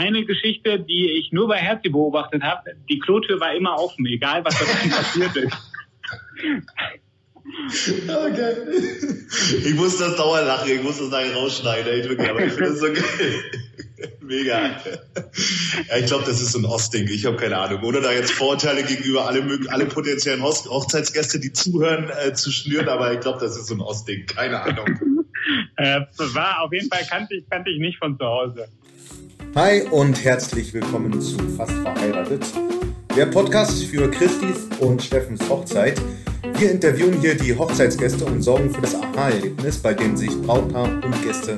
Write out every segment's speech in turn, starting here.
eine Geschichte, die ich nur bei Herzi beobachtet habe. Die Klotür war immer offen, egal was da passiert ist. Okay. Ich muss das dauernd lachen, ich muss das nachher rausschneiden, echt wirklich, aber ich finde das so geil. Mega. Ja, ich glaube, das ist so ein Ostding, ich habe keine Ahnung. Ohne da jetzt Vorurteile gegenüber alle, alle potenziellen Hochzeitsgäste, die zuhören, äh, zu schnüren, aber ich glaube, das ist so ein Ostding, keine Ahnung. äh, war auf jeden Fall, kannte ich, kannte ich nicht von zu Hause. Hi und herzlich willkommen zu Fast Verheiratet, der Podcast für Christis und Steffens Hochzeit. Wir interviewen hier die Hochzeitsgäste und sorgen für das Aha-Erlebnis, bei dem sich Brautpaar und Gäste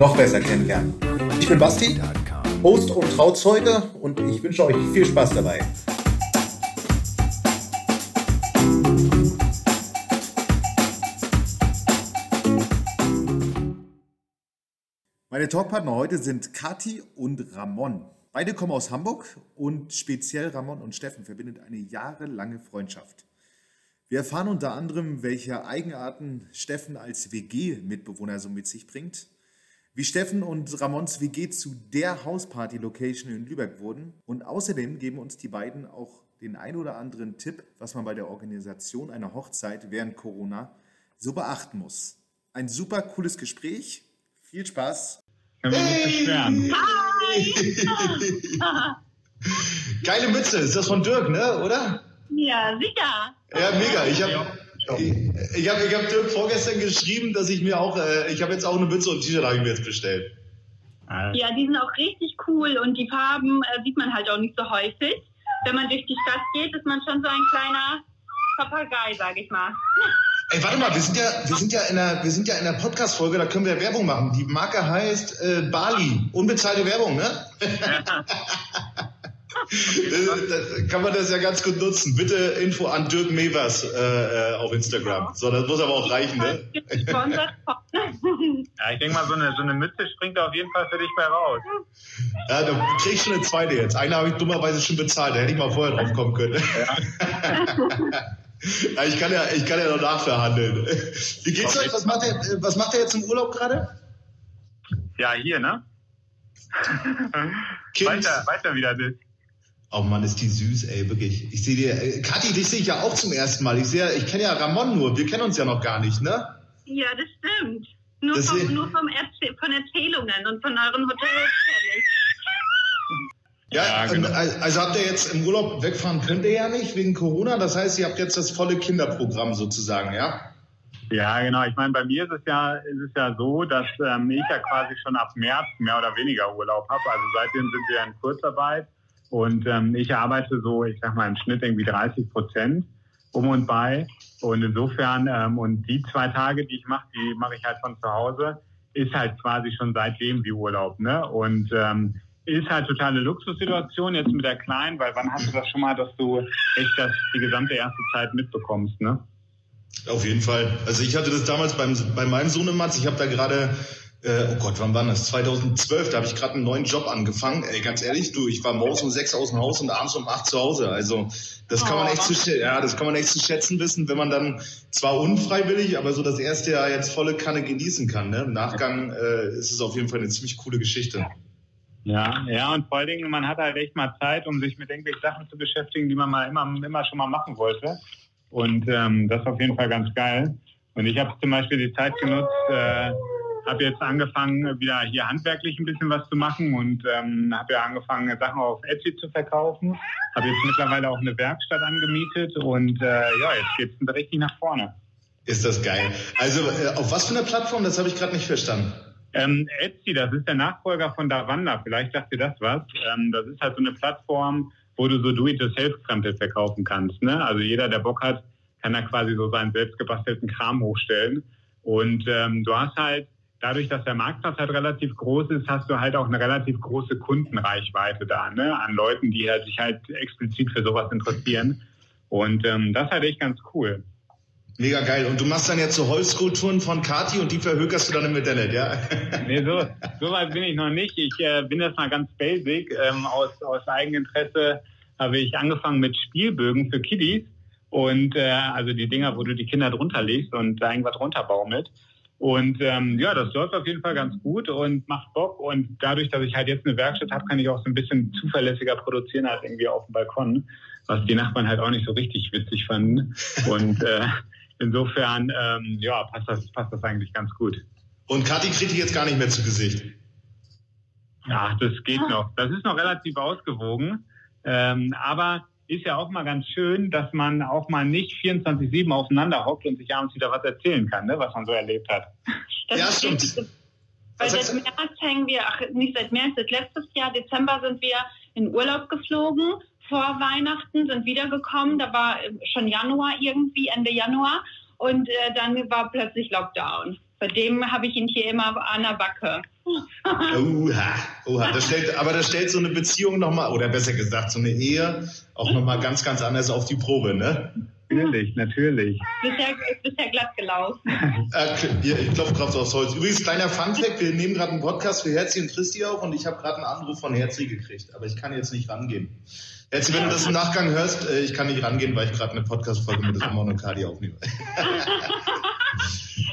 noch besser kennenlernen. Ich bin Basti, Host und Trauzeuge und ich wünsche euch viel Spaß dabei. Meine Talkpartner heute sind Kati und Ramon. Beide kommen aus Hamburg und speziell Ramon und Steffen verbindet eine jahrelange Freundschaft. Wir erfahren unter anderem, welche Eigenarten Steffen als WG-Mitbewohner so mit sich bringt, wie Steffen und Ramons WG zu der Hausparty-Location in Lübeck wurden und außerdem geben uns die beiden auch den ein oder anderen Tipp, was man bei der Organisation einer Hochzeit während Corona so beachten muss. Ein super cooles Gespräch. Viel Spaß. Können wir nicht beschweren. Hi! Geile Mütze, ist das von Dirk, ne, oder? Ja, sicher. Ja, mega. Ich habe ich, ich hab, ich hab Dirk vorgestern geschrieben, dass ich mir auch, äh, ich habe jetzt auch eine Mütze und T-Shirt habe ich mir jetzt bestellt. Ja, die sind auch richtig cool und die Farben äh, sieht man halt auch nicht so häufig. Wenn man durch die Stadt geht, ist man schon so ein kleiner Papagei, sag ich mal. Ey, warte mal, wir sind ja, wir sind ja in der, wir sind ja in der Podcast-Folge, da können wir ja Werbung machen. Die Marke heißt äh, Bali. Unbezahlte Werbung, ne? das, kann man das ja ganz gut nutzen. Bitte Info an Dirk Mevers äh, auf Instagram. So, das muss aber auch reichen, ne? ja, ich denke mal, so eine, so eine Mütze springt auf jeden Fall für dich bei raus. Ja, da krieg ich schon eine zweite jetzt. Eine habe ich dummerweise schon bezahlt, da hätte ich mal vorher drauf kommen können. Ja. ja, ich kann ja, ich kann ja noch nachverhandeln. Wie geht's euch? Was macht ihr, was macht ihr jetzt im Urlaub gerade? Ja, hier, ne? weiter, weiter wieder. Oh Mann, ist die süß, ey, wirklich. Ich sehe dir, äh, Kathi, dich sehe ich ja auch zum ersten Mal. Ich sehe, ich kenne ja Ramon nur. Wir kennen uns ja noch gar nicht, ne? Ja, das stimmt. Nur, das vom, nur vom Erzäh von Erzählungen und von euren Hotels Ja, ja genau. also habt ihr jetzt im Urlaub wegfahren könnt ihr ja nicht wegen Corona. Das heißt, ihr habt jetzt das volle Kinderprogramm sozusagen, ja? Ja, genau. Ich meine, bei mir ist es ja, ist es ja so, dass ähm, ich ja quasi schon ab März mehr oder weniger Urlaub habe. Also seitdem sind wir in Kurzarbeit. Und ähm, ich arbeite so, ich sag mal im Schnitt irgendwie 30 Prozent um und bei. Und insofern, ähm, und die zwei Tage, die ich mache, die mache ich halt von zu Hause, ist halt quasi schon seitdem wie Urlaub. Ne? Und ähm, ist halt totale Luxussituation jetzt mit der Kleinen, weil wann hast du das schon mal, dass du echt das die gesamte erste Zeit mitbekommst, ne? Auf jeden Fall. Also ich hatte das damals beim, bei meinem Sohn im Matz. Ich habe da gerade äh, oh Gott, wann war das? 2012, da habe ich gerade einen neuen Job angefangen. Ey, ganz ehrlich, du, ich war morgens um sechs aus dem Haus und abends um acht zu Hause. Also das kann man echt zu ja, das kann man echt zu schätzen wissen, wenn man dann zwar unfreiwillig, aber so das erste Jahr jetzt volle Kanne genießen kann. Ne? Im Nachgang äh, ist es auf jeden Fall eine ziemlich coole Geschichte. Ja, ja, und vor allen Dingen, man hat halt echt mal Zeit, um sich mit irgendwelchen Sachen zu beschäftigen, die man mal immer, immer schon mal machen wollte. Und ähm, das ist auf jeden Fall ganz geil. Und ich habe zum Beispiel die Zeit genutzt, äh, habe jetzt angefangen, wieder hier handwerklich ein bisschen was zu machen und ähm, habe ja angefangen, Sachen auf Etsy zu verkaufen. Habe jetzt mittlerweile auch eine Werkstatt angemietet und äh, ja, jetzt geht es richtig nach vorne. Ist das geil. Also äh, auf was für einer Plattform? Das habe ich gerade nicht verstanden. Ähm, Etsy, das ist der Nachfolger von Davanda. Vielleicht sagt ihr das was. Ähm, das ist halt so eine Plattform, wo du so Do-it-yourself-Krempel verkaufen kannst. Ne? Also jeder, der Bock hat, kann da quasi so seinen selbstgebastelten Kram hochstellen. Und ähm, du hast halt dadurch, dass der Marktplatz halt relativ groß ist, hast du halt auch eine relativ große Kundenreichweite da, ne, an Leuten, die halt sich halt explizit für sowas interessieren. Und ähm, das ist halt echt ganz cool. Mega geil. Und du machst dann jetzt so Holzskulpturen von Kati und die verhökerst du dann im Internet, ja? nee, so, so weit bin ich noch nicht. Ich äh, bin jetzt mal ganz basic. Ähm, aus, aus Eigeninteresse habe ich angefangen mit Spielbögen für Kiddies. Und äh, also die Dinger, wo du die Kinder drunter legst und da irgendwas runterbaumelt. Und ähm, ja, das läuft auf jeden Fall ganz gut und macht Bock. Und dadurch, dass ich halt jetzt eine Werkstatt habe, kann ich auch so ein bisschen zuverlässiger produzieren als irgendwie auf dem Balkon, was die Nachbarn halt auch nicht so richtig witzig fanden. Und äh, insofern, ähm, ja, passt das, passt das eigentlich ganz gut. Und Kathi kriegt die jetzt gar nicht mehr zu Gesicht. Ja, das geht noch. Das ist noch relativ ausgewogen. Ähm, aber ist ja auch mal ganz schön, dass man auch mal nicht 24-7 aufeinander hockt und sich abends wieder was erzählen kann, ne, was man so erlebt hat. Das ja, stimmt. Weil seit März hängen wir, ach, nicht seit März, seit letztes Jahr, Dezember sind wir in Urlaub geflogen. Vor Weihnachten sind wiedergekommen. Da war schon Januar irgendwie, Ende Januar. Und äh, dann war plötzlich Lockdown. Seitdem habe ich ihn hier immer an der Backe. Oha, oha. Das stellt, aber das stellt so eine Beziehung nochmal, oder besser gesagt, so eine Ehe auch nochmal ganz, ganz anders auf die Probe, ne? Natürlich, natürlich. Bisher, bisher glatt gelaufen. Äh, ich klopfe drauf aufs Holz. Übrigens, kleiner Funfact, wir nehmen gerade einen Podcast für Herzi und Christi auf und ich habe gerade einen Anruf von Herzi gekriegt, aber ich kann jetzt nicht rangehen. Herzi, wenn du das im Nachgang hörst, äh, ich kann nicht rangehen, weil ich gerade eine Podcast-Folge mit Ramon und Kadi aufnehme.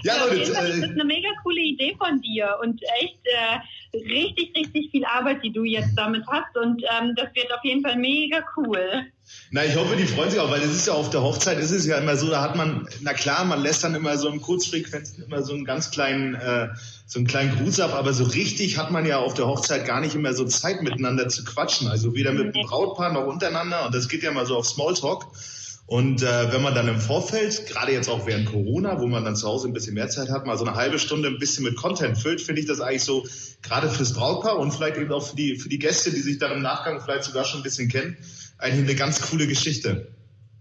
Ja, Leute. Äh, das ist eine mega coole Idee von dir und echt äh, richtig, richtig viel Arbeit, die du jetzt damit hast. Und ähm, das wird auf jeden Fall mega cool. Na, ich hoffe, die freuen sich auch, weil es ist ja auf der Hochzeit, ist es ja immer so, da hat man, na klar, man lässt dann immer so im Kurzfrequenzen immer so einen ganz kleinen, äh, so einen kleinen Gruß ab, aber so richtig hat man ja auf der Hochzeit gar nicht immer so Zeit miteinander zu quatschen. Also weder mit dem Brautpaar noch untereinander und das geht ja mal so auf Smalltalk. Und äh, wenn man dann im Vorfeld, gerade jetzt auch während Corona, wo man dann zu Hause ein bisschen mehr Zeit hat, mal so eine halbe Stunde ein bisschen mit Content füllt, finde ich das eigentlich so, gerade fürs Brautpaar und vielleicht eben auch für die, für die Gäste, die sich dann im Nachgang vielleicht sogar schon ein bisschen kennen, eigentlich eine ganz coole Geschichte.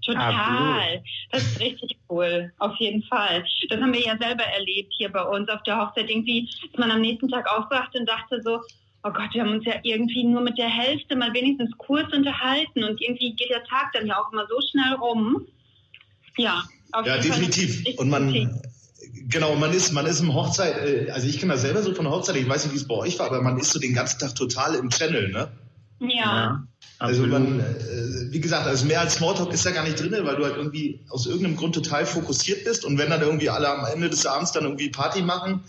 Total. Absolut. Das ist richtig cool. Auf jeden Fall. Das haben wir ja selber erlebt hier bei uns auf der Hochzeit. Irgendwie ist man am nächsten Tag aufgewacht und dachte so, oh Gott, wir haben uns ja irgendwie nur mit der Hälfte mal wenigstens kurz unterhalten und irgendwie geht der Tag dann ja auch immer so schnell rum. Ja, auf ja, definitiv. Und man, genau, man ist, man ist im Hochzeit, äh, also ich kenne das selber so von der Hochzeit, ich weiß nicht, wie es bei euch war, aber man ist so den ganzen Tag total im Channel, ne? Ja. ja also man, äh, wie gesagt, also mehr als Smalltalk ist ja gar nicht drin, weil du halt irgendwie aus irgendeinem Grund total fokussiert bist und wenn dann irgendwie alle am Ende des Abends dann irgendwie Party machen,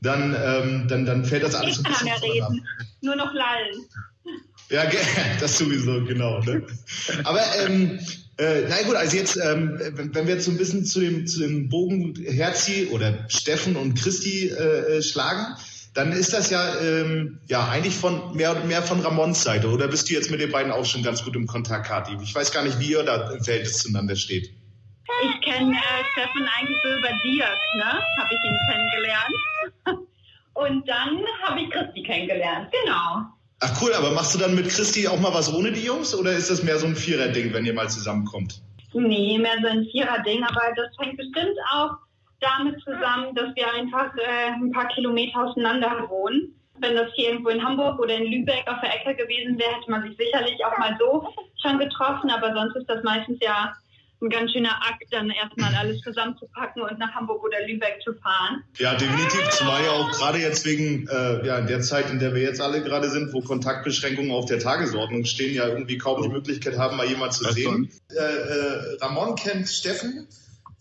dann, ähm, dann, dann fällt das alles ich ein bisschen mehr reden. Nur noch lallen. Ja, das sowieso, genau. Ne? Aber ähm, äh, na gut, also jetzt, ähm, wenn wir jetzt so ein bisschen zu dem, zu dem Bogen Herzi oder Steffen und Christi äh, äh, schlagen, dann ist das ja, ähm, ja eigentlich von mehr und mehr von Ramons Seite. Oder bist du jetzt mit den beiden auch schon ganz gut im Kontakt, Kathi? Ich weiß gar nicht, wie ihr da im Verhältnis zueinander steht. Ich kenne äh, Steffen eigentlich so über Dirk, ne? Habe ich ihn kennengelernt. Und dann habe ich Christi kennengelernt, genau. Ach cool, aber machst du dann mit Christi auch mal was ohne die Jungs oder ist das mehr so ein Vierer-Ding, wenn ihr mal zusammenkommt? Nee, mehr so ein Vierer-Ding, aber das hängt bestimmt auch damit zusammen, dass wir einfach äh, ein paar Kilometer auseinander wohnen. Wenn das hier irgendwo in Hamburg oder in Lübeck auf der Ecke gewesen wäre, hätte man sich sicherlich auch mal so schon getroffen, aber sonst ist das meistens ja ein ganz schöner Akt, dann erstmal alles zusammenzupacken und nach Hamburg oder Lübeck zu fahren. Ja, definitiv. Zumal ja auch gerade jetzt wegen äh, ja, der Zeit, in der wir jetzt alle gerade sind, wo Kontaktbeschränkungen auf der Tagesordnung stehen, ja irgendwie kaum die Möglichkeit haben, mal jemand zu sehen. Äh, äh, Ramon kennt Steffen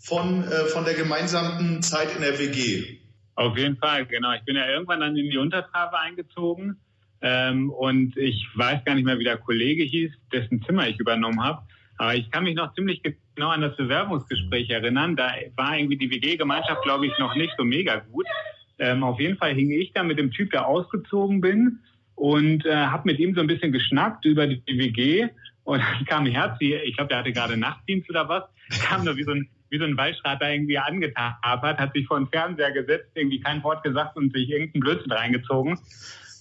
von, äh, von der gemeinsamen Zeit in der WG. Auf jeden Fall, genau. Ich bin ja irgendwann dann in die Untertrave eingezogen. Ähm, und ich weiß gar nicht mehr, wie der Kollege hieß, dessen Zimmer ich übernommen habe. Aber ich kann mich noch ziemlich genau an das Bewerbungsgespräch erinnern. Da war irgendwie die WG-Gemeinschaft, glaube ich, noch nicht so mega gut. Ähm, auf jeden Fall hing ich da mit dem Typ, der ausgezogen bin und äh, habe mit ihm so ein bisschen geschnackt über die WG. Und dann kam Herzi, ich glaube, der hatte gerade Nachtdienst oder was, kam da wie so ein wie so ein Waldschrater irgendwie angetapert, hat sich vor den Fernseher gesetzt, irgendwie kein Wort gesagt und sich irgendeinen Blödsinn reingezogen.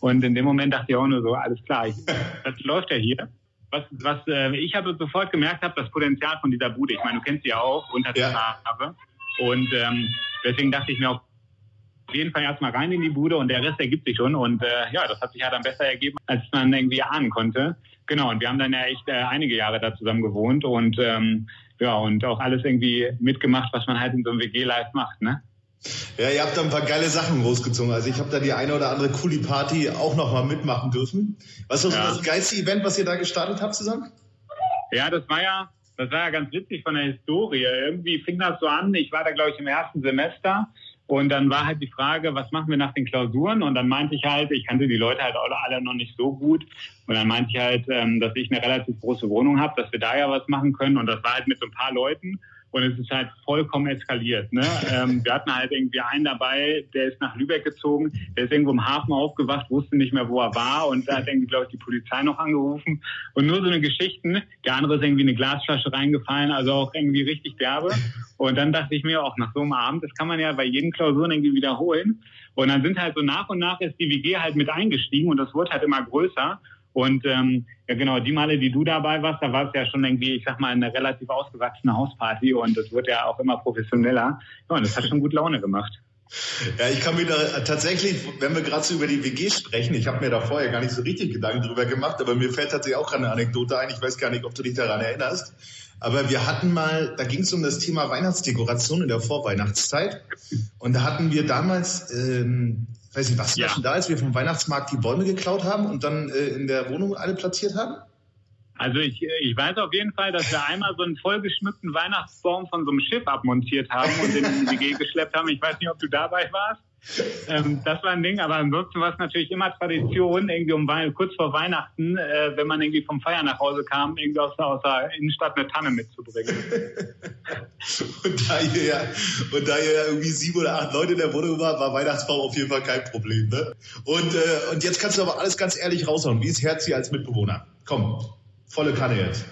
Und in dem Moment dachte ich auch nur so, alles klar, ich, das läuft ja hier was, was äh, ich habe sofort gemerkt habe, das Potenzial von dieser Bude. Ich meine, du kennst sie ja auch unter der ja. Farbe. Und ähm, deswegen dachte ich mir auf jeden Fall erstmal rein in die Bude und der Rest ergibt sich schon. Und äh, ja, das hat sich ja dann besser ergeben, als man irgendwie ahnen konnte. Genau, und wir haben dann ja echt äh, einige Jahre da zusammen gewohnt und ähm, ja, und auch alles irgendwie mitgemacht, was man halt in so einem WG-Live macht, ne? Ja, ihr habt da ein paar geile Sachen großgezogen. Also ich habe da die eine oder andere coole Party auch noch mal mitmachen dürfen. Was war ja. das geilste Event, was ihr da gestartet habt zusammen? Ja, das war ja, das war ja ganz witzig von der Historie. Irgendwie fing das so an. Ich war da, glaube ich, im ersten Semester Und dann war halt die Frage, was machen wir nach den Klausuren? Und dann meinte ich halt, ich kannte die Leute halt alle noch nicht so gut. Und dann meinte ich halt, ähm, dass ich eine relativ große Wohnung habe, dass wir da ja was machen können. Und das war halt mit so ein paar Leuten. Und es ist halt vollkommen eskaliert. Ne? Ähm, wir hatten halt irgendwie einen dabei, der ist nach Lübeck gezogen, der ist irgendwo im Hafen aufgewacht, wusste nicht mehr, wo er war. Und da hat irgendwie, glaube ich, die Polizei noch angerufen. Und nur so eine Geschichten. Der andere ist irgendwie eine Glasflasche reingefallen, also auch irgendwie richtig derbe. Und dann dachte ich mir auch nach so einem Abend, das kann man ja bei jedem Klausuren irgendwie wiederholen. Und dann sind halt so nach und nach ist die WG halt mit eingestiegen und das wurde halt immer größer. Und ähm, ja genau, die Male, die du dabei warst, da war es ja schon irgendwie, ich sag mal, eine relativ ausgewachsene Hausparty und es wird ja auch immer professioneller. Ja, und das hat schon gut Laune gemacht. Ja, ich kann mir da tatsächlich, wenn wir gerade so über die WG sprechen, ich habe mir da vorher gar nicht so richtig Gedanken drüber gemacht, aber mir fällt tatsächlich auch eine Anekdote ein. Ich weiß gar nicht, ob du dich daran erinnerst. Aber wir hatten mal, da ging es um das Thema Weihnachtsdekoration in der Vorweihnachtszeit. Und da hatten wir damals ähm, weiß nicht, was ja. schon da, als wir vom Weihnachtsmarkt die Bäume geklaut haben und dann äh, in der Wohnung alle platziert haben? Also ich, ich weiß auf jeden Fall, dass wir einmal so einen vollgeschmückten Weihnachtsbaum von so einem Schiff abmontiert haben und den in die WG geschleppt haben. Ich weiß nicht, ob du dabei warst. Ähm, das war ein Ding, aber ansonsten war es natürlich immer Tradition, irgendwie um kurz vor Weihnachten, äh, wenn man irgendwie vom Feier nach Hause kam, irgendwie aus, aus der Innenstadt eine Tanne mitzubringen. und, da ihr ja, und da ihr ja irgendwie sieben oder acht Leute in der Wohnung war, war Weihnachtsbaum auf jeden Fall kein Problem. Ne? Und, äh, und jetzt kannst du aber alles ganz ehrlich raushauen. Wie ist Herzi als Mitbewohner? Komm, volle Kanne jetzt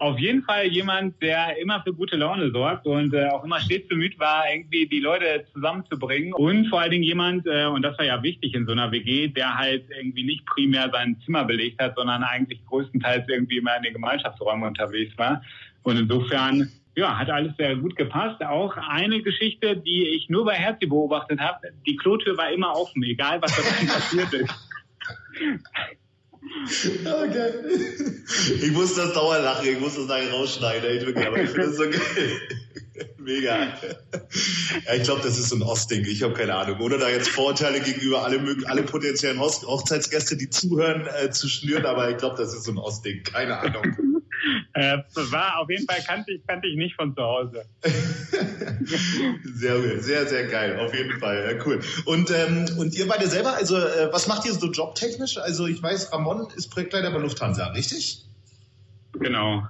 auf jeden Fall jemand, der immer für gute Laune sorgt und äh, auch immer stets bemüht war, irgendwie die Leute zusammenzubringen. Und vor allen Dingen jemand, äh, und das war ja wichtig in so einer WG, der halt irgendwie nicht primär sein Zimmer belegt hat, sondern eigentlich größtenteils irgendwie immer in den Gemeinschaftsräumen unterwegs war. Und insofern ja, hat alles sehr gut gepasst. Auch eine Geschichte, die ich nur bei Herzi beobachtet habe, die Klotür war immer offen, egal was da passiert ist. Okay. Ich muss das dauernd lachen, ich muss das nachher rausschneiden, ich ich finde das so geil. Mega. Ja, ich glaube, das ist so ein Ostding, ich habe keine Ahnung. Ohne da jetzt Vorurteile gegenüber alle, alle potenziellen Hochzeitsgäste, die zuhören, äh, zu schnüren, aber ich glaube, das ist so ein Ostding, keine Ahnung. Äh, war auf jeden Fall kannte ich, kannte ich nicht von zu Hause. sehr, sehr, sehr geil, auf jeden Fall. Ja, cool. Und, ähm, und ihr beide selber, also äh, was macht ihr so jobtechnisch? Also ich weiß, Ramon ist Projektleiter bei Lufthansa, richtig? Genau.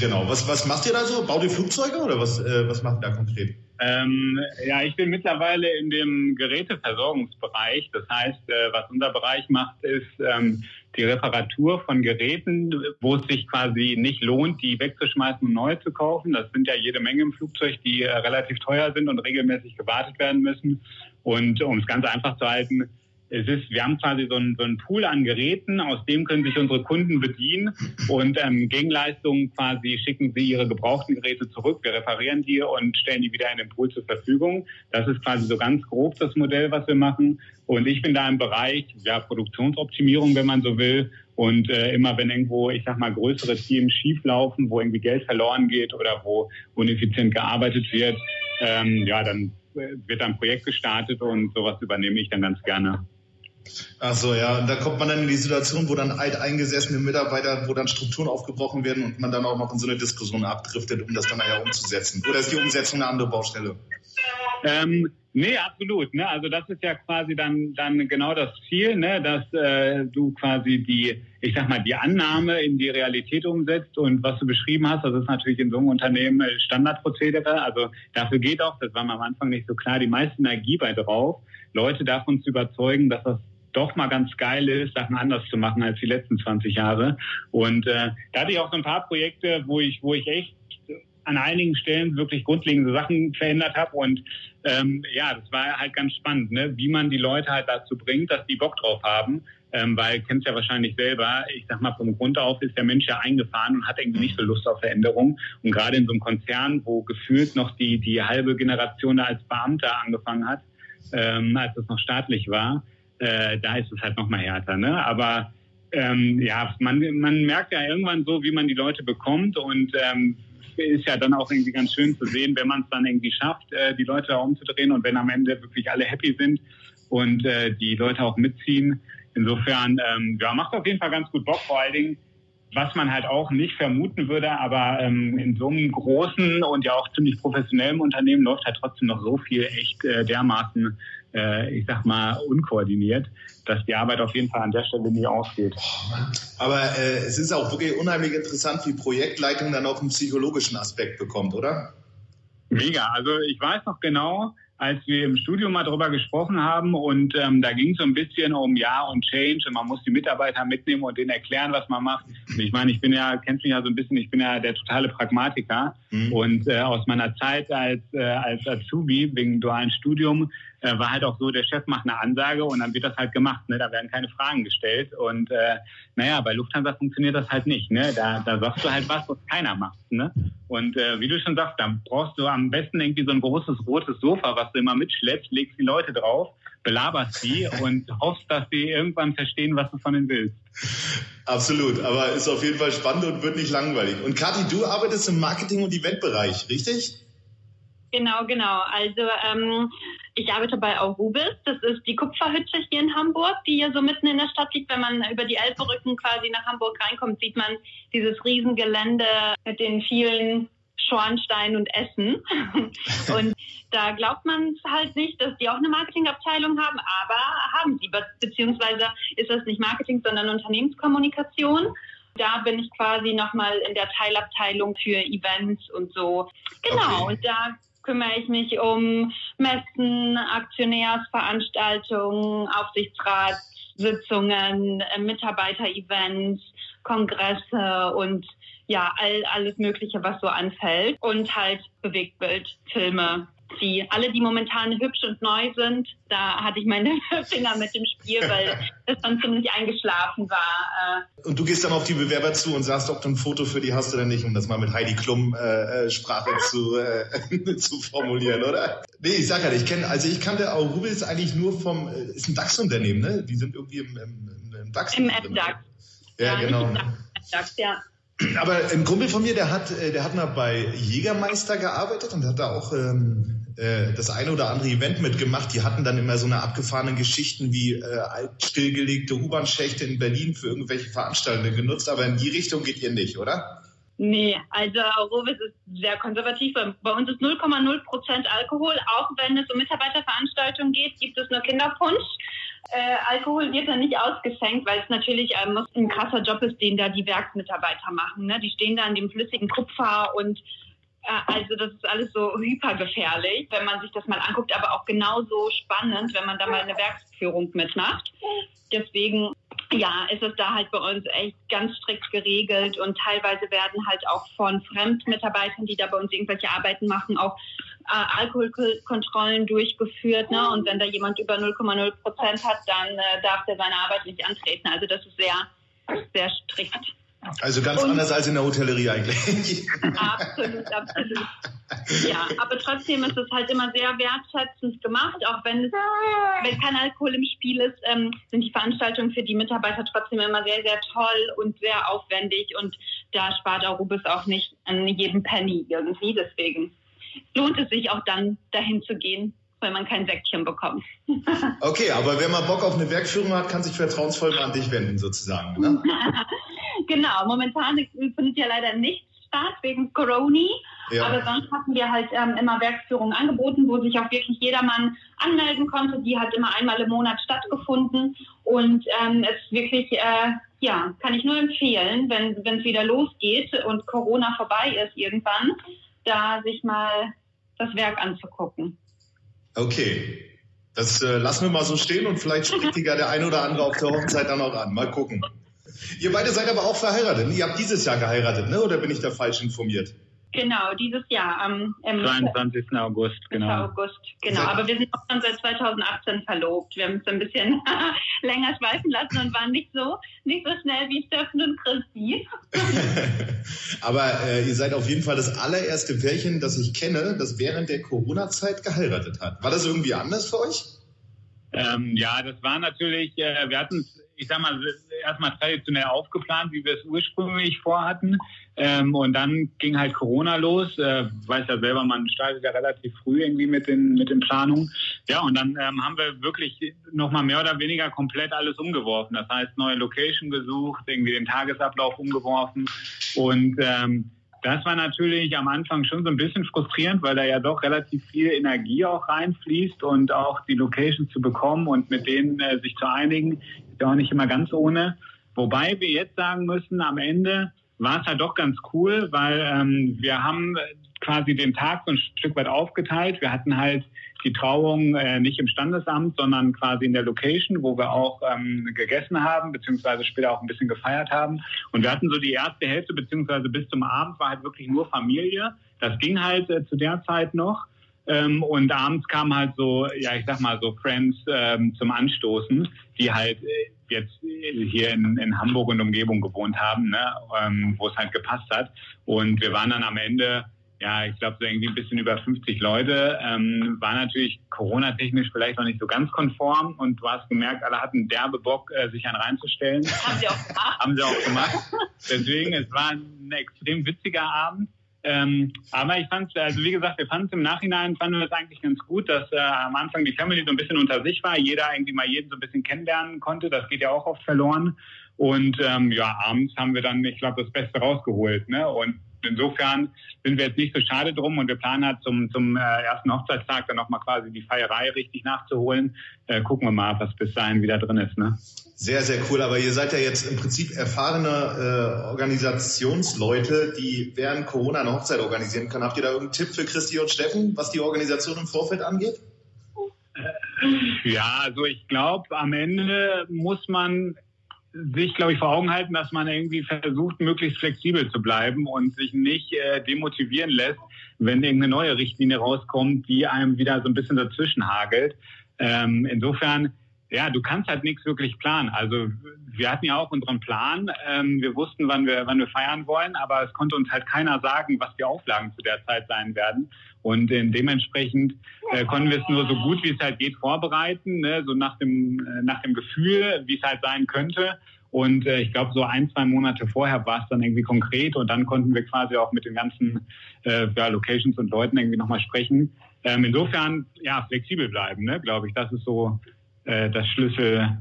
Genau. Was, was macht ihr da so? Baut ihr Flugzeuge oder was, äh, was macht ihr da konkret? Ähm, ja, ich bin mittlerweile in dem Geräteversorgungsbereich. Das heißt, äh, was unser Bereich macht, ist ähm, die Reparatur von Geräten, wo es sich quasi nicht lohnt, die wegzuschmeißen und neu zu kaufen. Das sind ja jede Menge im Flugzeug, die äh, relativ teuer sind und regelmäßig gewartet werden müssen. Und um es ganz einfach zu halten, es ist, wir haben quasi so einen, so einen Pool an Geräten, aus dem können sich unsere Kunden bedienen und ähm, Gegenleistungen quasi schicken sie ihre gebrauchten Geräte zurück, wir reparieren die und stellen die wieder in den Pool zur Verfügung. Das ist quasi so ganz grob das Modell, was wir machen. Und ich bin da im Bereich ja, Produktionsoptimierung, wenn man so will. Und äh, immer wenn irgendwo, ich sag mal, größere Teams schieflaufen, wo irgendwie Geld verloren geht oder wo ineffizient gearbeitet wird, ähm, ja, dann äh, wird ein Projekt gestartet und sowas übernehme ich dann ganz gerne. Ach so, ja. Und da kommt man dann in die Situation, wo dann alteingesessene Mitarbeiter, wo dann Strukturen aufgebrochen werden und man dann auch noch in so eine Diskussion abdriftet, um das dann nachher umzusetzen. Oder ist die Umsetzung eine andere Baustelle? Ähm, nee, absolut. Ne? Also das ist ja quasi dann, dann genau das Ziel, ne? dass äh, du quasi die, ich sag mal, die Annahme in die Realität umsetzt. Und was du beschrieben hast, das ist natürlich in so einem Unternehmen Standardprozedere. Also dafür geht auch, das war mir am Anfang nicht so klar, die meiste Energie bei drauf, Leute davon zu überzeugen, dass das doch mal ganz geil ist, Sachen anders zu machen als die letzten 20 Jahre. Und äh, da hatte ich auch so ein paar Projekte, wo ich, wo ich echt an einigen Stellen wirklich grundlegende Sachen verändert habe und ähm, ja, das war halt ganz spannend, ne? wie man die Leute halt dazu bringt, dass die Bock drauf haben, ähm, weil kennst ja wahrscheinlich selber, ich sag mal vom Grund auf ist der Mensch ja eingefahren und hat irgendwie nicht so Lust auf Veränderung und gerade in so einem Konzern, wo gefühlt noch die die halbe Generation da als Beamter angefangen hat, ähm, als es noch staatlich war, äh, da ist es halt noch mal härter. Ne? Aber ähm, ja, man, man merkt ja irgendwann so, wie man die Leute bekommt und ähm, ist ja dann auch irgendwie ganz schön zu sehen, wenn man es dann irgendwie schafft, äh, die Leute da umzudrehen und wenn am Ende wirklich alle happy sind und äh, die Leute auch mitziehen. Insofern, ähm, ja, macht auf jeden Fall ganz gut Bock, vor allen Dingen, was man halt auch nicht vermuten würde, aber ähm, in so einem großen und ja auch ziemlich professionellen Unternehmen läuft halt trotzdem noch so viel echt äh, dermaßen, ich sag mal, unkoordiniert, dass die Arbeit auf jeden Fall an der Stelle nie ausgeht. Aber äh, es ist auch wirklich unheimlich interessant, wie Projektleitung dann auch einen psychologischen Aspekt bekommt, oder? Mega. Also ich weiß noch genau, als wir im Studium mal drüber gesprochen haben und ähm, da ging es so ein bisschen um Ja und Change und man muss die Mitarbeiter mitnehmen und denen erklären, was man macht. Und ich meine, ich bin ja, kennst mich ja so ein bisschen, ich bin ja der totale Pragmatiker mhm. und äh, aus meiner Zeit als, äh, als Azubi wegen dualen Studium äh, war halt auch so, der Chef macht eine Ansage und dann wird das halt gemacht. Ne? Da werden keine Fragen gestellt. Und äh, naja, bei Lufthansa funktioniert das halt nicht. Ne? Da, da sagst du halt was, was keiner macht. Ne? Und äh, wie du schon sagst, dann brauchst du am besten irgendwie so ein großes rotes Sofa, was du immer mitschleppst, legst die Leute drauf, belaberst die und hoffst, dass sie irgendwann verstehen, was du von ihnen willst. Absolut, aber ist auf jeden Fall spannend und wird nicht langweilig. Und Kathi, du arbeitest im Marketing- und Eventbereich, richtig? Genau, genau. Also ähm, ich arbeite bei Aurubis. Das ist die Kupferhütte hier in Hamburg, die hier so mitten in der Stadt liegt. Wenn man über die Elbbrücken quasi nach Hamburg reinkommt, sieht man dieses Riesengelände mit den vielen Schornstein und Essen. und da glaubt man halt nicht, dass die auch eine Marketingabteilung haben, aber haben sie. Beziehungsweise ist das nicht Marketing, sondern Unternehmenskommunikation. Da bin ich quasi nochmal in der Teilabteilung für Events und so. Genau, okay. und da kümmere ich mich um Messen, Aktionärsveranstaltungen, Aufsichtsratssitzungen, äh, Mitarbeiterevents, Kongresse und ja, all, alles Mögliche, was so anfällt. Und halt Bewegtbildfilme, die alle, die momentan hübsch und neu sind, da hatte ich meine Finger mit im Spiel, weil das dann ziemlich eingeschlafen war. Äh. Und du gehst dann auf die Bewerber zu und sagst, ob du ein Foto für die hast oder nicht, um das mal mit Heidi Klum äh, äh Sprache zu, äh, zu formulieren, oder? Nee, ich sag ja, ich kenne, also ich kannte auch Rubels eigentlich nur vom, äh, ist ein DAX-Unternehmen, ne? Die sind irgendwie im, im, im DAX. Im MDAX. Ja, ja, genau. Im DAX, ja. Aber ein Kumpel von mir, der hat, der hat mal bei Jägermeister gearbeitet und hat da auch ähm, äh, das eine oder andere Event mitgemacht. Die hatten dann immer so eine abgefahrenen Geschichten wie äh, stillgelegte U-Bahn-Schächte in Berlin für irgendwelche Veranstaltungen genutzt. Aber in die Richtung geht ihr nicht, oder? Nee, also Rovis ist sehr konservativ. Bei uns ist 0,0 Prozent Alkohol. Auch wenn es um Mitarbeiterveranstaltungen geht, gibt es nur Kinderpunsch. Äh, Alkohol wird dann nicht ausgeschenkt, weil es natürlich äh, ein krasser Job ist, den da die Werksmitarbeiter machen. Ne? Die stehen da an dem flüssigen Kupfer und äh, also das ist alles so hypergefährlich, wenn man sich das mal anguckt, aber auch genauso spannend, wenn man da mal eine Werksführung mitmacht. Deswegen ja, ist es da halt bei uns echt ganz strikt geregelt und teilweise werden halt auch von Fremdmitarbeitern, die da bei uns irgendwelche Arbeiten machen, auch Alkoholkontrollen durchgeführt. Ne? Und wenn da jemand über 0,0 Prozent hat, dann äh, darf der seine Arbeit nicht antreten. Also das ist sehr, sehr strikt. Also ganz und, anders als in der Hotellerie eigentlich. Absolut, absolut. Ja, aber trotzdem ist es halt immer sehr wertschätzend gemacht, auch wenn es, wenn kein Alkohol im Spiel ist, ähm, sind die Veranstaltungen für die Mitarbeiter trotzdem immer sehr, sehr toll und sehr aufwendig und da spart Arubis auch nicht an jedem Penny irgendwie. Deswegen lohnt es sich auch dann dahin zu gehen weil man kein Säckchen bekommt. okay, aber wenn man Bock auf eine Werkführung hat, kann sich vertrauensvoll an dich wenden, sozusagen. Ne? genau, momentan findet ja leider nichts statt wegen Corona. Ja. Aber sonst hatten wir halt ähm, immer Werksführungen angeboten, wo sich auch wirklich jedermann anmelden konnte. Die hat immer einmal im Monat stattgefunden. Und ähm, es wirklich, äh, ja, kann ich nur empfehlen, wenn es wieder losgeht und Corona vorbei ist irgendwann, da sich mal das Werk anzugucken. Okay. Das äh, lassen wir mal so stehen und vielleicht spricht ja der eine oder andere auf der Hochzeit dann auch an. Mal gucken. Ihr beide seid aber auch verheiratet. Ihr habt dieses Jahr geheiratet, ne? Oder bin ich da falsch informiert? Genau, dieses Jahr am ähm, 22. August, genau. August, genau. Aber wir sind auch schon seit 2018 verlobt. Wir haben es ein bisschen länger schweifen lassen und waren nicht so nicht so schnell wie Steffen und Christi. Aber äh, ihr seid auf jeden Fall das allererste Pärchen, das ich kenne, das während der Corona-Zeit geheiratet hat. War das irgendwie anders für euch? Ähm, ja, das war natürlich, äh, wir hatten ich sag mal, erstmal traditionell aufgeplant, wie wir es ursprünglich vorhatten. Ähm, und dann ging halt Corona los. Äh, weiß ja selber, man startet ja relativ früh irgendwie mit den, mit den Planungen. Ja, und dann ähm, haben wir wirklich nochmal mehr oder weniger komplett alles umgeworfen. Das heißt, neue Location gesucht, irgendwie den Tagesablauf umgeworfen und ähm, das war natürlich am Anfang schon so ein bisschen frustrierend, weil da ja doch relativ viel Energie auch reinfließt und auch die Location zu bekommen und mit denen äh, sich zu einigen, ist ja auch nicht immer ganz ohne. Wobei wir jetzt sagen müssen, am Ende war es halt doch ganz cool, weil ähm, wir haben quasi den Tag so ein Stück weit aufgeteilt. Wir hatten halt die Trauung äh, nicht im Standesamt, sondern quasi in der Location, wo wir auch ähm, gegessen haben, beziehungsweise später auch ein bisschen gefeiert haben. Und wir hatten so die erste Hälfte, beziehungsweise bis zum Abend war halt wirklich nur Familie. Das ging halt äh, zu der Zeit noch. Ähm, und abends kamen halt so, ja, ich sag mal so Friends ähm, zum Anstoßen, die halt äh, jetzt hier in, in Hamburg und Umgebung gewohnt haben, ne, ähm, wo es halt gepasst hat. Und wir waren dann am Ende ja, ich glaube, so irgendwie ein bisschen über 50 Leute. Ähm, war natürlich Corona-technisch vielleicht noch nicht so ganz konform und du hast gemerkt, alle hatten derbe Bock, äh, sich an reinzustellen. Haben sie auch gemacht. Haben sie auch gemacht. Deswegen, es war ein extrem witziger Abend. Ähm, aber ich fand also wie gesagt, wir fanden es im Nachhinein, fanden wir es eigentlich ganz gut, dass äh, am Anfang die Family so ein bisschen unter sich war, jeder irgendwie mal jeden so ein bisschen kennenlernen konnte. Das geht ja auch oft verloren. Und ähm, ja, abends haben wir dann, ich glaube, das Beste rausgeholt. Ne? Und insofern sind wir jetzt nicht so schade drum und wir planen halt zum, zum äh, ersten Hochzeitstag dann nochmal quasi die Feierei richtig nachzuholen. Äh, gucken wir mal, was bis dahin wieder drin ist. Ne? Sehr, sehr cool. Aber ihr seid ja jetzt im Prinzip erfahrene äh, Organisationsleute, die während Corona eine Hochzeit organisieren können. Habt ihr da irgendeinen Tipp für Christi und Steffen, was die Organisation im Vorfeld angeht? Ja, also ich glaube, am Ende muss man sich, glaube ich, vor Augen halten, dass man irgendwie versucht, möglichst flexibel zu bleiben und sich nicht äh, demotivieren lässt, wenn irgendeine neue Richtlinie rauskommt, die einem wieder so ein bisschen dazwischen hagelt. Ähm, insofern, ja, du kannst halt nichts wirklich planen. Also wir hatten ja auch unseren Plan. Ähm, wir wussten, wann wir, wann wir feiern wollen, aber es konnte uns halt keiner sagen, was die Auflagen zu der Zeit sein werden. Und äh, dementsprechend äh, konnten wir es nur so gut wie es halt geht vorbereiten, ne? so nach dem, äh, nach dem Gefühl, wie es halt sein könnte. Und äh, ich glaube, so ein, zwei Monate vorher war es dann irgendwie konkret und dann konnten wir quasi auch mit den ganzen äh, ja, Locations und Leuten irgendwie nochmal sprechen. Ähm, insofern, ja, flexibel bleiben, ne, glaube ich. Das ist so äh, das Schlüssel,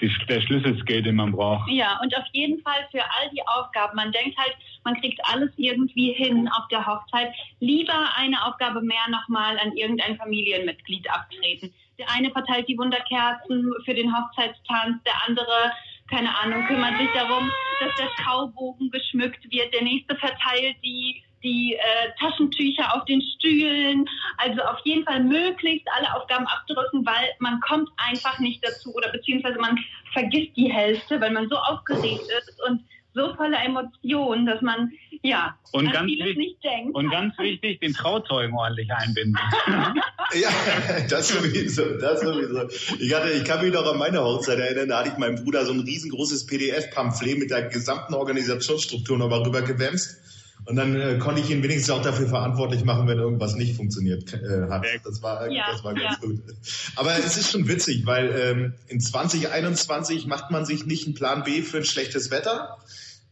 die, der Schlüsselskill, den man braucht. Ja, und auf jeden Fall für all die Aufgaben. Man denkt halt, man kriegt alles irgendwie hin auf der Hochzeit. Lieber eine Aufgabe mehr nochmal an irgendein Familienmitglied abtreten. Der eine verteilt die Wunderkerzen für den Hochzeitstanz, der andere, keine Ahnung, kümmert sich darum, dass der Schaubogen geschmückt wird, der nächste verteilt die die äh, Taschentücher auf den Stühlen. Also auf jeden Fall möglichst alle Aufgaben abdrücken, weil man kommt einfach nicht dazu oder beziehungsweise man vergisst die Hälfte, weil man so aufgeregt ist und so voller Emotionen, dass man ja und ganz vieles nicht denkt. Und ganz wichtig, den Trauzeugen ordentlich einbinden. ja, das sowieso, das sowieso. Ich, hatte, ich kann mich noch an meine Hochzeit erinnern, da hatte ich meinem Bruder so ein riesengroßes PDF-Pamphlet mit der gesamten Organisationsstruktur nochmal rübergewämst. Und dann äh, konnte ich ihn wenigstens auch dafür verantwortlich machen, wenn irgendwas nicht funktioniert äh, hat. Das war, ja, das war ganz ja. gut. Aber es ist schon witzig, weil ähm, in 2021 macht man sich nicht einen Plan B für ein schlechtes Wetter,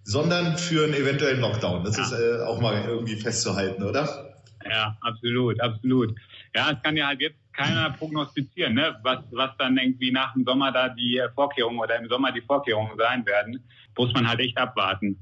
sondern für einen eventuellen Lockdown. Das ja. ist äh, auch mal irgendwie festzuhalten, oder? Ja, absolut, absolut. Ja, es kann ja halt jetzt keiner prognostizieren, ne? was, was dann irgendwie nach dem Sommer da die Vorkehrungen oder im Sommer die Vorkehrungen sein werden. Muss man halt echt abwarten.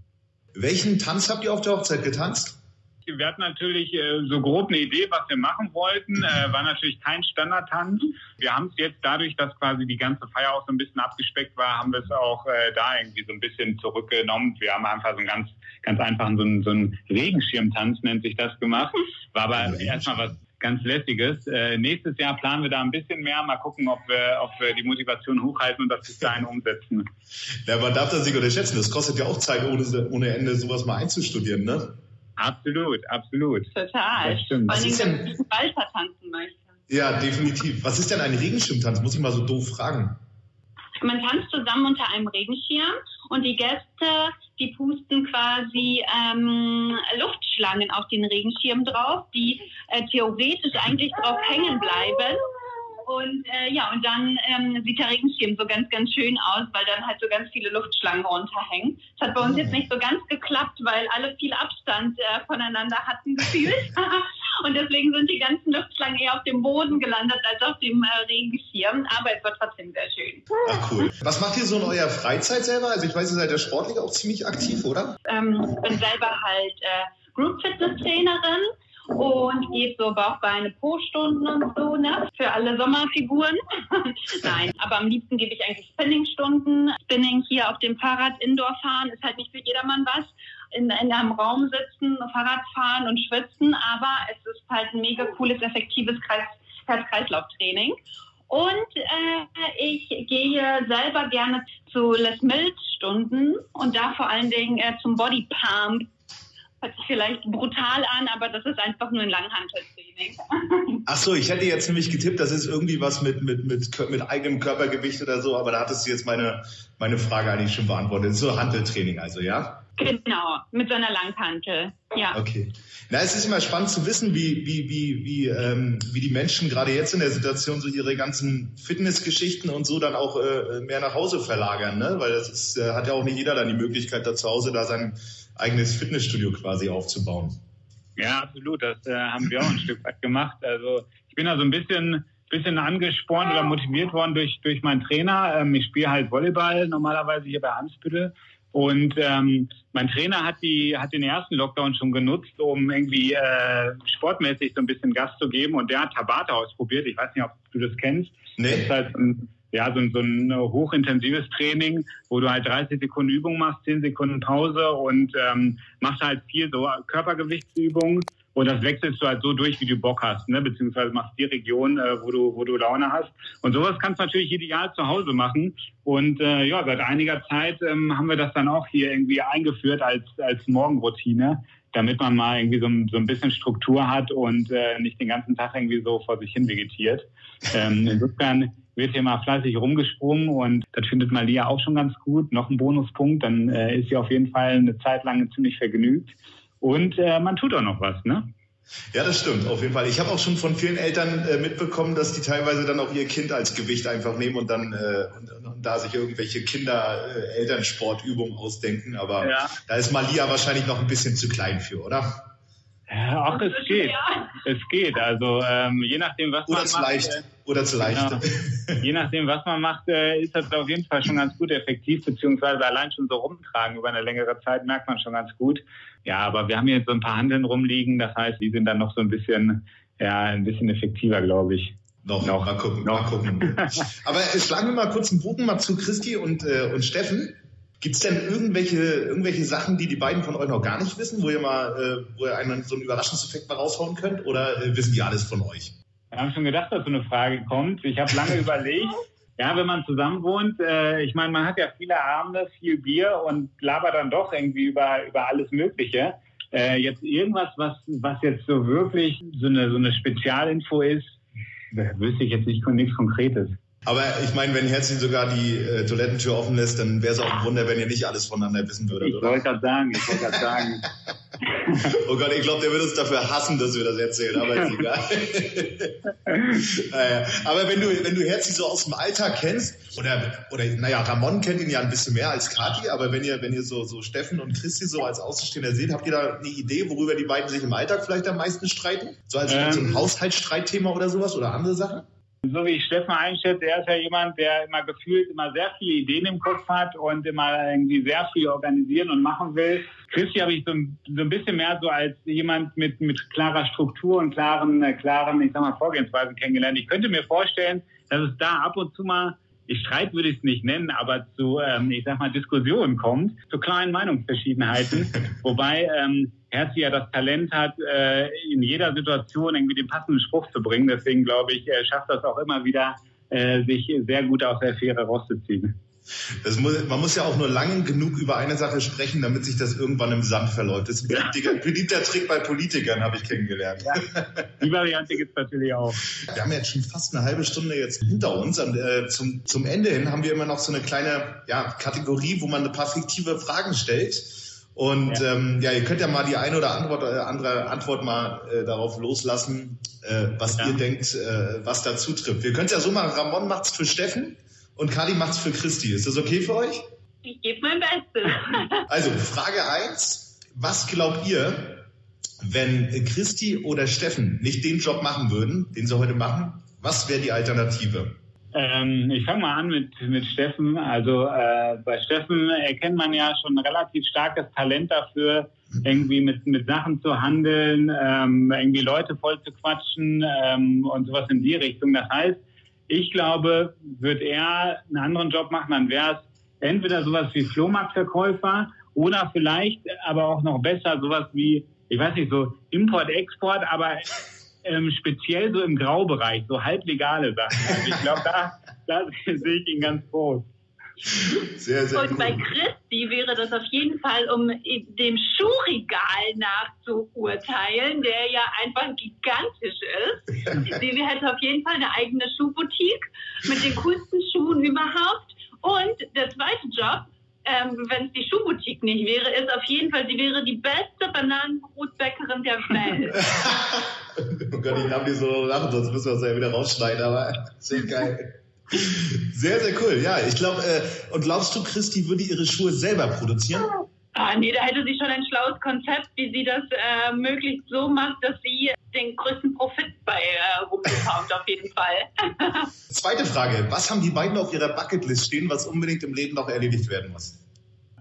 Welchen Tanz habt ihr auf der Hochzeit getanzt? Wir hatten natürlich äh, so grob eine Idee, was wir machen wollten. Äh, war natürlich kein Standardtanz. Wir haben es jetzt dadurch, dass quasi die ganze Feier auch so ein bisschen abgespeckt war, haben wir es auch äh, da irgendwie so ein bisschen zurückgenommen. Wir haben einfach so einen ganz, ganz einfachen, so einen, so einen Regenschirmtanz nennt sich das gemacht. War aber erstmal was ganz Lässiges. Äh, nächstes Jahr planen wir da ein bisschen mehr. Mal gucken, ob wir, ob wir die Motivation hochhalten und das bis dahin umsetzen. Ja, man darf das nicht unterschätzen. Das kostet ja auch Zeit, ohne, ohne Ende sowas mal einzustudieren, ne? Absolut, absolut. Total. Das stimmt. Vor allem, wenn Walter tanzen möchte. Ja, definitiv. Was ist denn ein Regenschirmtanz? Muss ich mal so doof fragen. Man tanzt zusammen unter einem Regenschirm und die Gäste, die pusten quasi ähm, Luftschlangen auf den Regenschirm drauf, die äh, theoretisch eigentlich drauf hängen bleiben. Und äh, ja, und dann ähm, sieht der Regenschirm so ganz, ganz schön aus, weil dann halt so ganz viele Luftschlangen runterhängen. Das hat bei uns jetzt nicht so ganz geklappt, weil alle viel Abstand äh, voneinander hatten gefühlt. und deswegen sind die ganzen Luftschlangen eher auf dem Boden gelandet als auf dem äh, Regenschirm. Aber es war trotzdem sehr schön. Ach cool. Was macht ihr so in eurer Freizeit selber? Also ich weiß, ihr seid ja sportlich auch ziemlich aktiv, oder? Ähm, bin selber halt äh, Group Fitness Trainerin und geht so Bauch, Beine, Po-Stunden und so, ne? Für alle Sommerfiguren. Nein, aber am liebsten gebe ich eigentlich Spinning-Stunden. Spinning hier auf dem Fahrrad Indoor fahren ist halt nicht für jedermann was. In, in einem Raum sitzen, Fahrrad fahren und schwitzen, aber es ist halt ein mega cooles, effektives Kreis, Herz-Kreislauf-Training. Und äh, ich gehe selber gerne zu Les Mills Stunden und da vor allen Dingen äh, zum Body Pump Hört sich vielleicht brutal an, aber das ist einfach nur ein Langhanteltraining. Ach so, ich hätte jetzt nämlich getippt, das ist irgendwie was mit, mit, mit, mit eigenem Körpergewicht oder so, aber da hattest du jetzt meine, meine Frage eigentlich schon beantwortet. So Hanteltraining also, ja? Genau, mit so einer Langhantel, ja. Okay. Na, es ist immer spannend zu wissen, wie, wie, wie, wie, ähm, wie die Menschen gerade jetzt in der Situation so ihre ganzen Fitnessgeschichten und so dann auch äh, mehr nach Hause verlagern, ne? Weil das ist, äh, hat ja auch nicht jeder dann die Möglichkeit, da zu Hause da sein eigenes Fitnessstudio quasi aufzubauen. Ja, absolut. Das äh, haben wir auch ein Stück weit gemacht. Also ich bin da so ein bisschen bisschen angespornt oder motiviert worden durch durch meinen Trainer. Ähm, ich spiele halt Volleyball normalerweise hier bei Ansbüttel und ähm, mein Trainer hat die hat den ersten Lockdown schon genutzt, um irgendwie äh, sportmäßig so ein bisschen Gas zu geben und der hat Tabata ausprobiert. Ich weiß nicht, ob du das kennst. Nee. Das ist halt ein, ja, so, so ein hochintensives Training, wo du halt 30 Sekunden Übung machst, 10 Sekunden Pause und ähm, machst halt viel so Körpergewichtsübungen und das wechselst du halt so durch, wie du Bock hast, ne? beziehungsweise machst die Region, äh, wo du wo du Laune hast. Und sowas kannst du natürlich ideal zu Hause machen. Und äh, ja, seit einiger Zeit ähm, haben wir das dann auch hier irgendwie eingeführt als als Morgenroutine, damit man mal irgendwie so, so ein bisschen Struktur hat und äh, nicht den ganzen Tag irgendwie so vor sich hin vegetiert. Ähm, insofern wird hier mal fleißig rumgesprungen und das findet Malia auch schon ganz gut. Noch ein Bonuspunkt, dann äh, ist sie auf jeden Fall eine Zeit lang ziemlich vergnügt. Und äh, man tut auch noch was, ne? Ja, das stimmt, auf jeden Fall. Ich habe auch schon von vielen Eltern äh, mitbekommen, dass die teilweise dann auch ihr Kind als Gewicht einfach nehmen und dann äh, und, und da sich irgendwelche Kinder-Elternsportübungen äh, ausdenken. Aber ja. da ist Malia wahrscheinlich noch ein bisschen zu klein für, oder? Ach, es geht. Es geht. Also ähm, je nachdem, was Oder man zu macht. leicht. Äh, Oder zu leicht. Genau. Je nachdem, was man macht, äh, ist das auf jeden Fall schon ganz gut effektiv, beziehungsweise allein schon so rumtragen über eine längere Zeit merkt man schon ganz gut. Ja, aber wir haben jetzt so ein paar Handeln rumliegen, das heißt, die sind dann noch so ein bisschen, ja, ein bisschen effektiver, glaube ich. Noch, Noch. mal gucken, Noch. mal gucken. Aber schlagen wir mal kurz einen Bogen mal zu Christi und, äh, und Steffen. Gibt's denn irgendwelche, irgendwelche Sachen, die die beiden von euch noch gar nicht wissen, wo ihr mal, äh, wo ihr einen so einen Überraschungseffekt mal raushauen könnt? Oder äh, wissen die alles von euch? Wir haben schon gedacht, dass so eine Frage kommt. Ich habe lange überlegt. Ja, wenn man zusammen wohnt, äh, ich meine, man hat ja viele Abende, viel Bier und labert dann doch irgendwie über, über alles Mögliche. Äh, jetzt irgendwas, was, was jetzt so wirklich so eine, so eine Spezialinfo ist, wüsste ich jetzt nicht nichts Konkretes. Aber ich meine, wenn Herzi sogar die äh, Toilettentür offen lässt, dann wäre es auch ein Wunder, wenn ihr nicht alles voneinander wissen würdet, Ich oder? wollte gerade sagen, ich wollte gerade sagen. Oh Gott, ich glaube, der wird uns dafür hassen, dass wir das erzählen, aber ist egal. Naja, aber wenn du, wenn du Herzi so aus dem Alltag kennst, oder, oder, naja, Ramon kennt ihn ja ein bisschen mehr als Kati, aber wenn ihr, wenn ihr so, so Steffen und Christi so als Außenstehender seht, habt ihr da eine Idee, worüber die beiden sich im Alltag vielleicht am meisten streiten? So als Ähm. so ein Haushaltsstreitthema oder sowas oder andere Sachen? So wie ich Steffen einschätze, er ist ja jemand, der immer gefühlt immer sehr viele Ideen im Kopf hat und immer irgendwie sehr viel organisieren und machen will. Christi habe ich so, ein- so ein bisschen mehr so als jemand mit, mit klarer Struktur und klaren, äh, klaren, ich sag mal, Vorgehensweisen kennengelernt. Ich könnte mir vorstellen, dass es da ab und zu mal, ich Streit würde ich es nicht nennen, aber zu, ähm, ich sag mal, Diskussionen kommt, zu kleinen Meinungsverschiedenheiten. Wobei ähm, Herzi ja das Talent hat, äh, in jeder Situation irgendwie den passenden Spruch zu bringen. Deswegen glaube ich, er schafft das auch immer wieder, äh, sich sehr gut aus der Fähre rauszuziehen. Das muss, man muss ja auch nur lang genug über eine Sache sprechen, damit sich das irgendwann im Sand verläuft. Das ist ein beliebter, beliebter Trick bei Politikern, habe ich kennengelernt. Die Variante gibt es natürlich auch. Wir haben jetzt schon fast eine halbe Stunde jetzt hinter uns. Und, äh, zum, zum Ende hin haben wir immer noch so eine kleine ja, Kategorie, wo man ein paar fiktive Fragen stellt. Und ja. Ähm, ja, ihr könnt ja mal die eine oder Antwort, äh, andere Antwort mal äh, darauf loslassen, äh, was ja. ihr denkt, äh, was da zutrifft. Wir können es ja so machen, Ramon macht's für Steffen und Kali macht's für Christi. Ist das okay für euch? Ich gebe mein Bestes. also, Frage eins: Was glaubt ihr, wenn Christi oder Steffen nicht den Job machen würden, den sie heute machen, was wäre die Alternative? Ähm, ich fange mal an mit, mit Steffen. Also äh, bei Steffen erkennt man ja schon ein relativ starkes Talent dafür, irgendwie mit, mit Sachen zu handeln, ähm, irgendwie Leute voll zu quatschen ähm, und sowas in die Richtung. Das heißt, ich glaube, würde er einen anderen Job machen, dann wäre es entweder sowas wie Flohmarktverkäufer oder vielleicht aber auch noch besser sowas wie, ich weiß nicht, so Import-Export, aber ähm, speziell so im Graubereich, so halblegale Sachen. Also ich glaube, da, da sehe ich ihn ganz groß. Sehr, sehr Und cool. bei Christi wäre das auf jeden Fall, um dem Schuhregal nachzuurteilen, der ja einfach gigantisch ist. Sie hätte auf jeden Fall eine eigene Schuhboutique mit den coolsten Schuhen überhaupt. Und der zweite Job ähm, wenn es die Schuhboutique nicht wäre, ist auf jeden Fall, sie wäre die beste Bananenbrotbäckerin der Welt. oh Gott, ich habe die so lachen, sonst müssen wir es ja wieder rausschneiden, aber sehr geil. Sehr, sehr cool. Ja, ich glaube, äh, und glaubst du, Christi würde ihre Schuhe selber produzieren? Ah, nee, da hätte sie schon ein schlaues Konzept, wie sie das äh, möglichst so macht, dass sie den größten Profit bei äh, rumbekommt, auf jeden Fall. Zweite Frage. Was haben die beiden auf ihrer Bucketlist stehen, was unbedingt im Leben noch erledigt werden muss?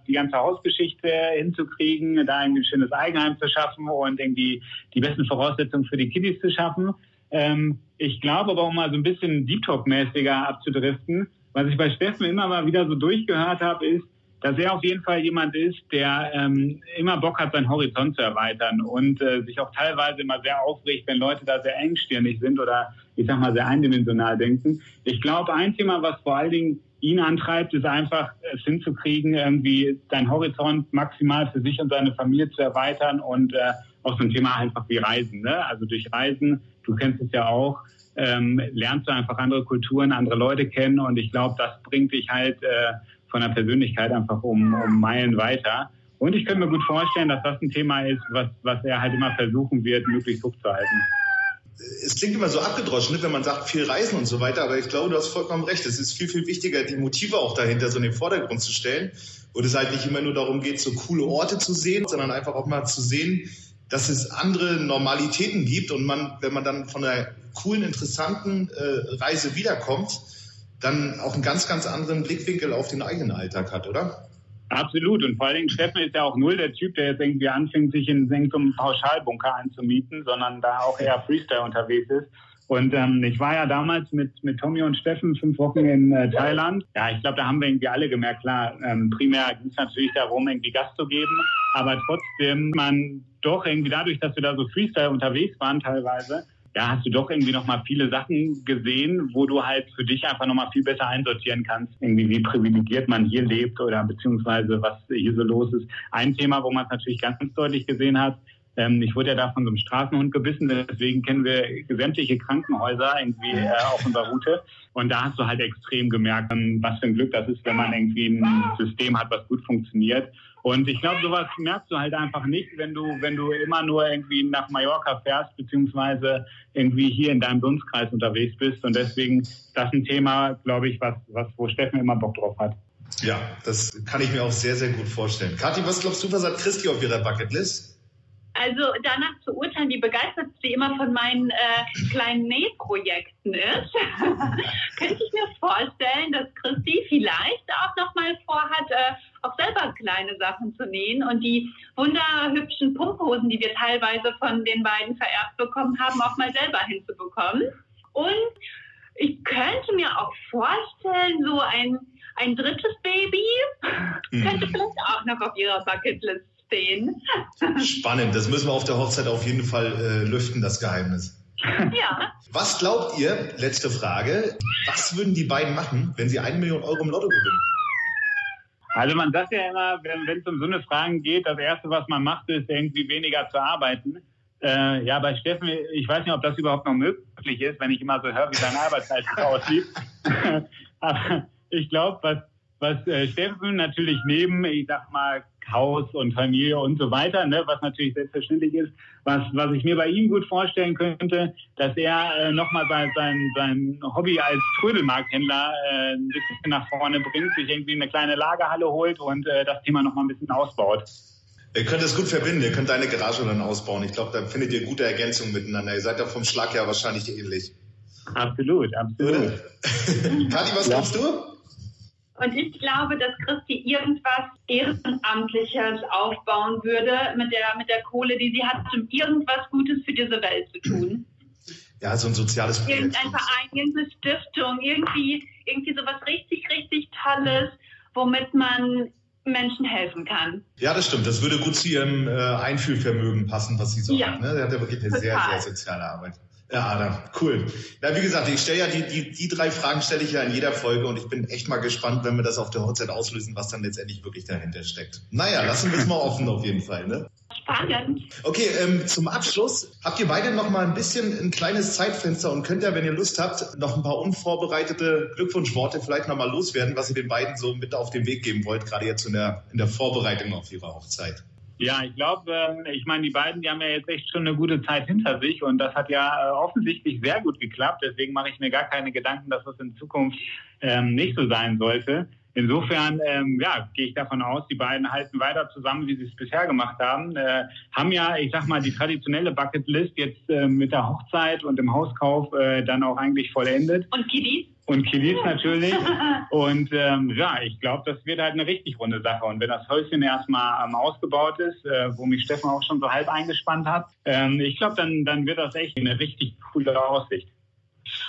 Die ganze Hausgeschichte hinzukriegen, da irgendwie ein schönes Eigenheim zu schaffen und irgendwie die besten Voraussetzungen für die Kiddies zu schaffen. Ähm, ich glaube aber, um mal so ein bisschen Deep Talk-mäßiger abzudriften, was ich bei Steffen immer mal wieder so durchgehört habe, ist, dass er auf jeden Fall jemand ist, der ähm, immer Bock hat, seinen Horizont zu erweitern und äh, sich auch teilweise immer sehr aufregt, wenn Leute da sehr engstirnig sind oder ich sag mal sehr eindimensional denken. Ich glaube, ein Thema, was vor allen Dingen ihn antreibt, ist einfach es hinzukriegen, irgendwie seinen Horizont maximal für sich und seine Familie zu erweitern und äh, auch so ein Thema einfach wie Reisen. Ne? Also durch Reisen, du kennst es ja auch, ähm, lernst du einfach andere Kulturen, andere Leute kennen und ich glaube, das bringt dich halt äh, von der Persönlichkeit einfach um, um Meilen weiter. Und ich könnte mir gut vorstellen, dass das ein Thema ist, was, was er halt immer versuchen wird, möglichst hochzuhalten. Es klingt immer so abgedroschen, ne, wenn man sagt, viel Reisen und so weiter, aber ich glaube, du hast vollkommen recht. Es ist viel, viel wichtiger, die Motive auch dahinter so in den Vordergrund zu stellen. Und es halt nicht immer nur darum geht, so coole Orte zu sehen, sondern einfach auch mal zu sehen, dass es andere Normalitäten gibt und man, wenn man dann von einer coolen, interessanten äh, Reise wiederkommt, dann auch einen ganz, ganz anderen Blickwinkel auf den eigenen Alltag hat, oder? Absolut. Und vor allen Dingen, Steffen ist ja auch null der Typ, der jetzt irgendwie anfängt, sich in so einem Pauschalbunker anzumieten, sondern da auch eher Freestyle unterwegs ist. Und ähm, ich war ja damals mit, mit Tommy und Steffen fünf Wochen in äh, Thailand. Ja, ich glaube, da haben wir irgendwie alle gemerkt, klar, ähm, primär ging es natürlich darum, irgendwie Gas zu geben, aber trotzdem man doch irgendwie dadurch, dass wir da so Freestyle unterwegs waren teilweise, ja, hast du doch irgendwie nochmal viele Sachen gesehen, wo du halt für dich einfach nochmal viel besser einsortieren kannst, irgendwie wie privilegiert man hier lebt oder beziehungsweise was hier so los ist. Ein Thema, wo man es natürlich ganz deutlich gesehen hat, ähm, ich wurde ja da von so einem Straßenhund gebissen, deswegen kennen wir sämtliche Krankenhäuser irgendwie äh, auf unserer Route. Und da hast du halt extrem gemerkt, was für ein Glück das ist, wenn man irgendwie ein System hat, was gut funktioniert. Und ich glaube, sowas merkst du halt einfach nicht, wenn du, wenn du immer nur irgendwie nach Mallorca fährst, beziehungsweise irgendwie hier in deinem Dunstkreis unterwegs bist. Und deswegen ist das ein Thema, glaube ich, was, was, wo Steffen immer Bock drauf hat. Ja, das kann ich mir auch sehr, sehr gut vorstellen. Kathi, was glaubst du, was hat Christi auf ihrer Bucketlist? Also danach zu urteilen, wie begeistert sie immer von meinen äh, kleinen Nähprojekten ist, könnte ich mir vorstellen, dass Christi vielleicht auch noch mal vorhat, äh, auch selber kleine Sachen zu nähen und die wunderhübschen Pumphosen, die wir teilweise von den beiden vererbt bekommen haben, auch mal selber hinzubekommen. Und ich könnte mir auch vorstellen, so ein, ein drittes Baby mhm. könnte vielleicht auch noch auf ihrer Bucketlist stehen. Spannend, das müssen wir auf der Hochzeit auf jeden Fall äh, lüften, das Geheimnis. Ja. Was glaubt ihr, letzte Frage, was würden die beiden machen, wenn sie eine Million Euro im Lotto gewinnen? Also man sagt ja immer, wenn es um so eine Fragen geht, das Erste, was man macht, ist irgendwie weniger zu arbeiten. Äh, ja, bei Steffen, ich weiß nicht, ob das überhaupt noch möglich ist, wenn ich immer so höre, wie sein Arbeitsalltag aussieht. Aber ich glaube, was was äh, Steffen natürlich neben, ich sag mal, Haus und Familie und so weiter, ne, was natürlich selbstverständlich ist, was, was ich mir bei ihm gut vorstellen könnte, dass er äh, nochmal sein, sein, sein Hobby als Trödelmarkthändler äh, ein bisschen nach vorne bringt, sich irgendwie eine kleine Lagerhalle holt und äh, das Thema nochmal ein bisschen ausbaut. Ihr könnt es gut verbinden, ihr könnt deine Garage dann ausbauen. Ich glaube, da findet ihr gute Ergänzungen miteinander. Ihr seid ja vom Schlag her wahrscheinlich ähnlich. Absolut, absolut. Kathi, was ja. glaubst du? Und ich glaube, dass Christi irgendwas Ehrenamtliches aufbauen würde mit der, mit der Kohle, die sie hat, um irgendwas Gutes für diese Welt zu tun. Ja, so ein soziales Projekt. Irgendein Verein, irgendeine Stiftung, irgendwie, irgendwie sowas richtig, richtig Tolles, womit man Menschen helfen kann. Ja, das stimmt. Das würde gut zu ihrem äh, Einfühlvermögen passen, was sie so ja. hat. Ne? Sie hat ja wirklich eine Total. sehr, sehr soziale Arbeit. Ja, Adam, cool. Na, wie gesagt, ich stelle ja die, die, die drei Fragen stelle ich ja in jeder Folge und ich bin echt mal gespannt, wenn wir das auf der Hochzeit auslösen, was dann letztendlich wirklich dahinter steckt. Naja, lassen wir es mal offen auf jeden Fall, ne? Spannend. Okay, ähm, zum Abschluss habt ihr beide noch mal ein bisschen ein kleines Zeitfenster und könnt ja, wenn ihr Lust habt, noch ein paar unvorbereitete Glückwunschworte vielleicht noch mal loswerden, was ihr den beiden so mit auf den Weg geben wollt, gerade jetzt in der, in der Vorbereitung auf ihre Hochzeit. Ja, ich glaube, äh, ich meine, die beiden, die haben ja jetzt echt schon eine gute Zeit hinter sich und das hat ja äh, offensichtlich sehr gut geklappt. Deswegen mache ich mir gar keine Gedanken, dass das in Zukunft ähm, nicht so sein sollte. Insofern, ähm, ja, gehe ich davon aus, die beiden halten weiter zusammen, wie sie es bisher gemacht haben. Äh, haben ja, ich sag mal, die traditionelle Bucketlist jetzt äh, mit der Hochzeit und dem Hauskauf äh, dann auch eigentlich vollendet. Und Kiddies? Und Kiddies natürlich. Und ähm, ja, ich glaube, das wird halt eine richtig runde Sache. Und wenn das Häuschen erstmal ähm, ausgebaut ist, äh, wo mich Steffen auch schon so halb eingespannt hat, ähm, ich glaube, dann, dann wird das echt eine richtig coole Aussicht.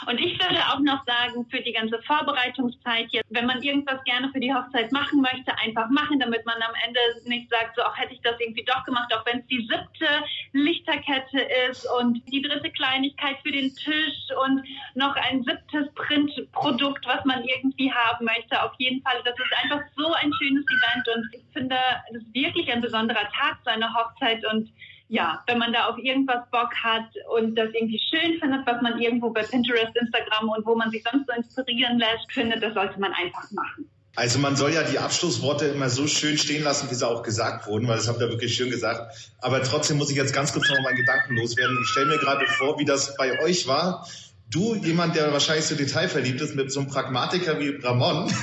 Und ich würde auch noch sagen, für die ganze Vorbereitungszeit jetzt, wenn man irgendwas gerne für die Hochzeit machen möchte, einfach machen, damit man am Ende nicht sagt, so, ach, hätte ich das irgendwie doch gemacht, auch wenn es die siebte Lichterkette ist und die dritte Kleinigkeit für den Tisch und noch ein siebtes Printprodukt, was man irgendwie haben möchte. Auf jeden Fall, das ist einfach so ein schönes Event und ich finde, es ist wirklich ein besonderer Tag, seine Hochzeit und ja, wenn man da auf irgendwas Bock hat und das irgendwie schön findet, was man irgendwo bei Pinterest, Instagram und wo man sich sonst so inspirieren lässt, findet, das sollte man einfach machen. Also man soll ja die Abschlussworte immer so schön stehen lassen, wie sie auch gesagt wurden, weil das habt ihr wirklich schön gesagt. Aber trotzdem muss ich jetzt ganz kurz noch meinen Gedanken loswerden. Ich stelle mir gerade vor, wie das bei euch war du, jemand, der wahrscheinlich so detailverliebt ist, mit so einem Pragmatiker wie Ramon.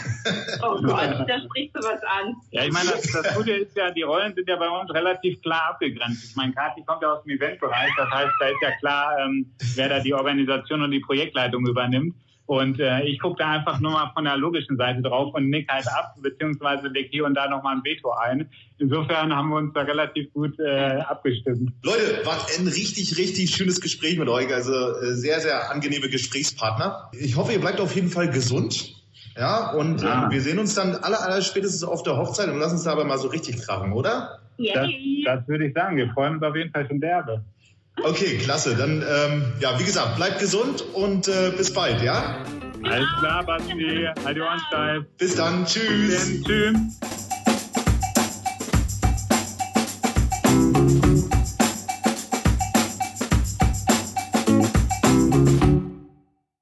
Oh Gott, da sprichst du was an. Ja, ich meine, das, das Gute ist ja, die Rollen sind ja bei uns relativ klar abgegrenzt. Ich meine, Kathi kommt ja aus dem Eventbereich, das heißt, da ist ja klar, ähm, wer da die Organisation und die Projektleitung übernimmt. Und äh, ich gucke da einfach nur mal von der logischen Seite drauf und nick halt ab, beziehungsweise leg hier und da nochmal ein Veto ein. Insofern haben wir uns da relativ gut äh, abgestimmt. Leute, war ein richtig, richtig schönes Gespräch mit euch. Also äh, sehr, sehr angenehme Gesprächspartner. Ich hoffe, ihr bleibt auf jeden Fall gesund. Ja, und ja. Ähm, wir sehen uns dann aller, aller spätestens auf der Hochzeit und lassen uns da aber mal so richtig krachen, oder? Das, das würde ich sagen. Wir freuen uns auf jeden Fall schon derbe. Okay, klasse. Dann, ähm, ja, wie gesagt, bleibt gesund und äh, bis bald, ja? Alles klar, Basti. Steif. Bis dann. Tschüss. Bis dann. Tschüss.